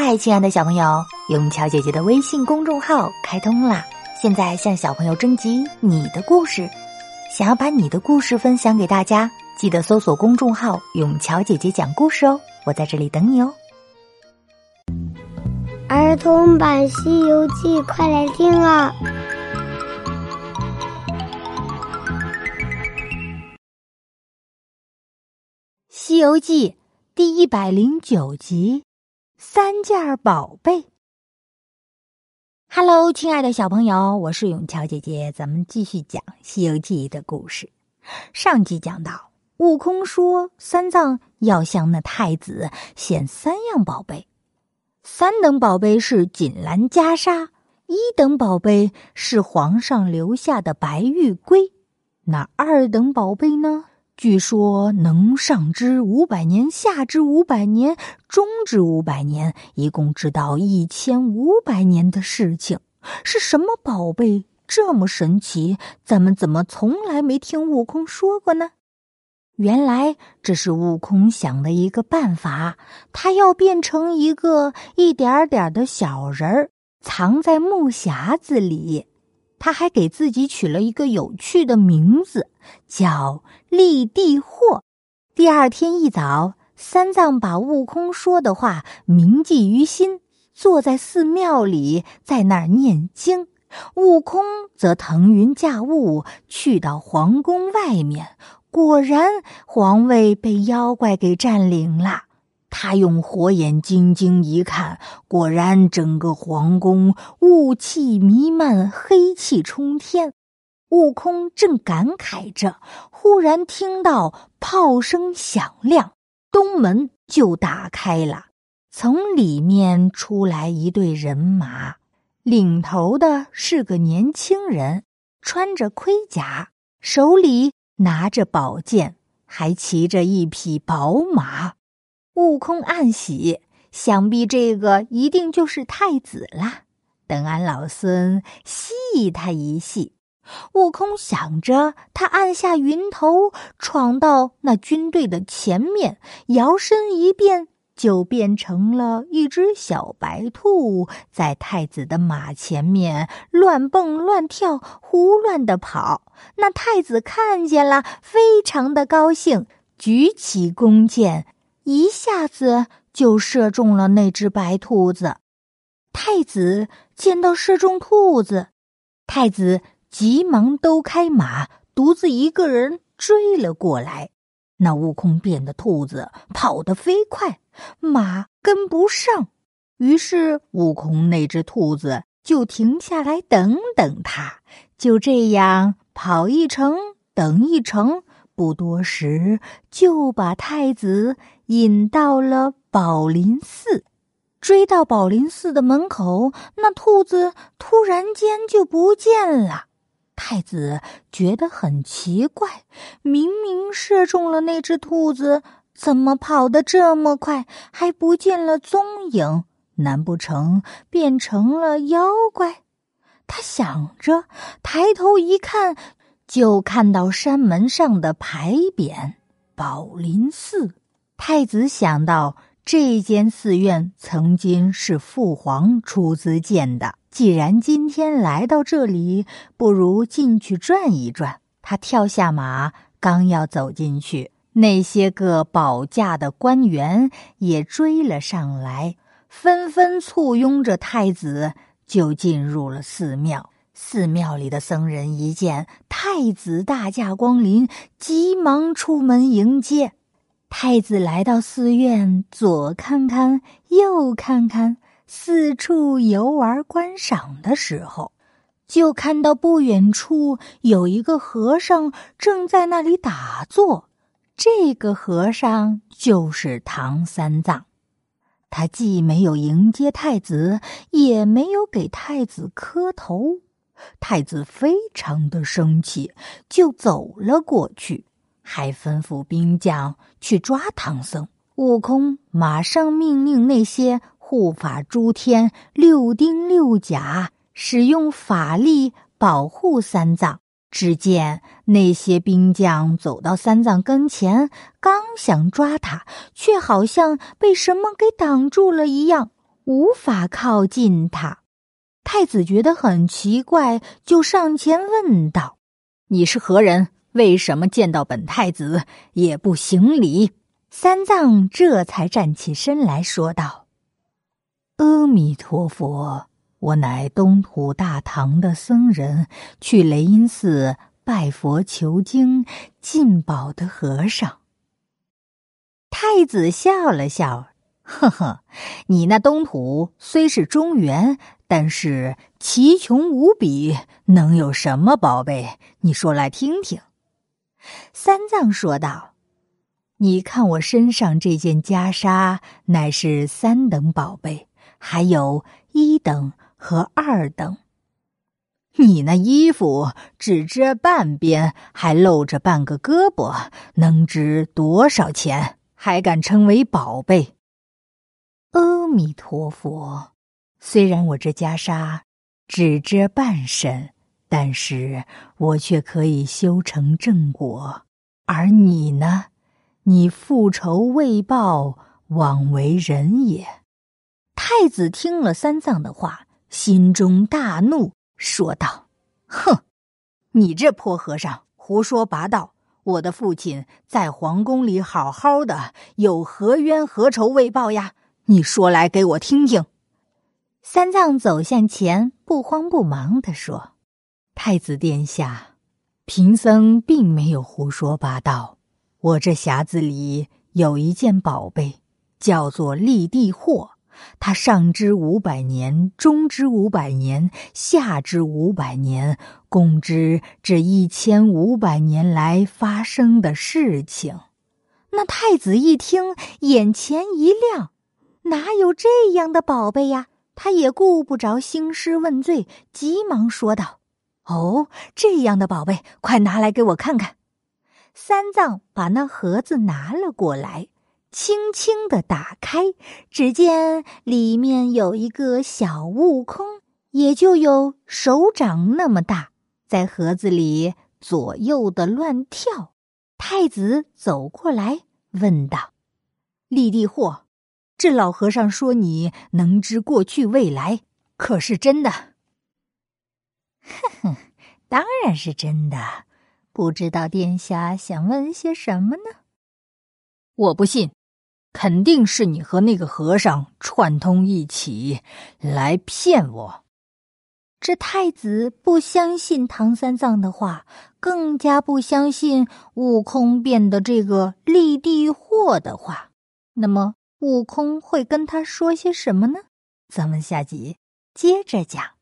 嗨，亲爱的小朋友，永桥姐姐的微信公众号开通啦！现在向小朋友征集你的故事，想要把你的故事分享给大家，记得搜索公众号“永桥姐姐讲故事”哦，我在这里等你哦。儿童版《西游记》，快来听啊！《西游记》第一百零九集。三件宝贝。Hello，亲爱的小朋友，我是永桥姐姐，咱们继续讲《西游记》的故事。上集讲到，悟空说三藏要向那太子献三样宝贝，三等宝贝是锦兰袈裟，一等宝贝是皇上留下的白玉龟，那二等宝贝呢？据说能上知五百年，下知五百年，中知五百年，一共知道一千五百年的事情。是什么宝贝这么神奇？咱们怎么从来没听悟空说过呢？原来这是悟空想的一个办法，他要变成一个一点点的小人儿，藏在木匣子里。他还给自己取了一个有趣的名字，叫立地货。第二天一早，三藏把悟空说的话铭记于心，坐在寺庙里，在那儿念经。悟空则腾云驾雾去到皇宫外面，果然皇位被妖怪给占领了。他用火眼金睛一看，果然整个皇宫雾气弥漫，黑气冲天。悟空正感慨着，忽然听到炮声响亮，东门就打开了，从里面出来一队人马，领头的是个年轻人，穿着盔甲，手里拿着宝剑，还骑着一匹宝马。悟空暗喜，想必这个一定就是太子啦。等俺老孙戏他一戏。悟空想着，他按下云头，闯到那军队的前面，摇身一变，就变成了一只小白兔，在太子的马前面乱蹦乱跳，胡乱的跑。那太子看见了，非常的高兴，举起弓箭。一下子就射中了那只白兔子。太子见到射中兔子，太子急忙兜开马，独自一个人追了过来。那悟空变的兔子跑得飞快，马跟不上，于是悟空那只兔子就停下来等等他。就这样跑一程，等一程。不多时，就把太子引到了宝林寺。追到宝林寺的门口，那兔子突然间就不见了。太子觉得很奇怪，明明射中了那只兔子，怎么跑得这么快，还不见了踪影？难不成变成了妖怪？他想着，抬头一看。就看到山门上的牌匾“宝林寺”，太子想到这间寺院曾经是父皇出资建的。既然今天来到这里，不如进去转一转。他跳下马，刚要走进去，那些个保驾的官员也追了上来，纷纷簇拥着太子就进入了寺庙。寺庙里的僧人一见太子大驾光临，急忙出门迎接。太子来到寺院，左看看，右看看，四处游玩观赏的时候，就看到不远处有一个和尚正在那里打坐。这个和尚就是唐三藏。他既没有迎接太子，也没有给太子磕头。太子非常的生气，就走了过去，还吩咐兵将去抓唐僧。悟空马上命令那些护法诸天、六丁六甲使用法力保护三藏。只见那些兵将走到三藏跟前，刚想抓他，却好像被什么给挡住了一样。无法靠近他。太子觉得很奇怪，就上前问道：“你是何人？为什么见到本太子也不行礼？”三藏这才站起身来说道：“阿弥陀佛，我乃东土大唐的僧人，去雷音寺拜佛求经进宝的和尚。”太子笑了笑。呵呵，你那东土虽是中原，但是奇穷无比，能有什么宝贝？你说来听听。三藏说道：“你看我身上这件袈裟，乃是三等宝贝，还有一等和二等。你那衣服只遮半边，还露着半个胳膊，能值多少钱？还敢称为宝贝？”阿弥陀佛，虽然我这袈裟只遮半身，但是我却可以修成正果。而你呢？你复仇未报，枉为人也。太子听了三藏的话，心中大怒，说道：“哼，你这泼和尚胡说八道！我的父亲在皇宫里好好的，有何冤何仇未报呀？”你说来给我听听。三藏走向前，不慌不忙地说：“太子殿下，贫僧并没有胡说八道。我这匣子里有一件宝贝，叫做立地货。它上知五百年，中知五百年，下知五百年，共知这一千五百年来发生的事情。”那太子一听，眼前一亮。哪有这样的宝贝呀？他也顾不着兴师问罪，急忙说道：“哦，这样的宝贝，快拿来给我看看。”三藏把那盒子拿了过来，轻轻的打开，只见里面有一个小悟空，也就有手掌那么大，在盒子里左右的乱跳。太子走过来问道：“立地货。”这老和尚说你能知过去未来，可是真的？当然是真的。不知道殿下想问些什么呢？我不信，肯定是你和那个和尚串通一起来骗我。这太子不相信唐三藏的话，更加不相信悟空变的这个立地货的话。那么。悟空会跟他说些什么呢？咱们下集接着讲。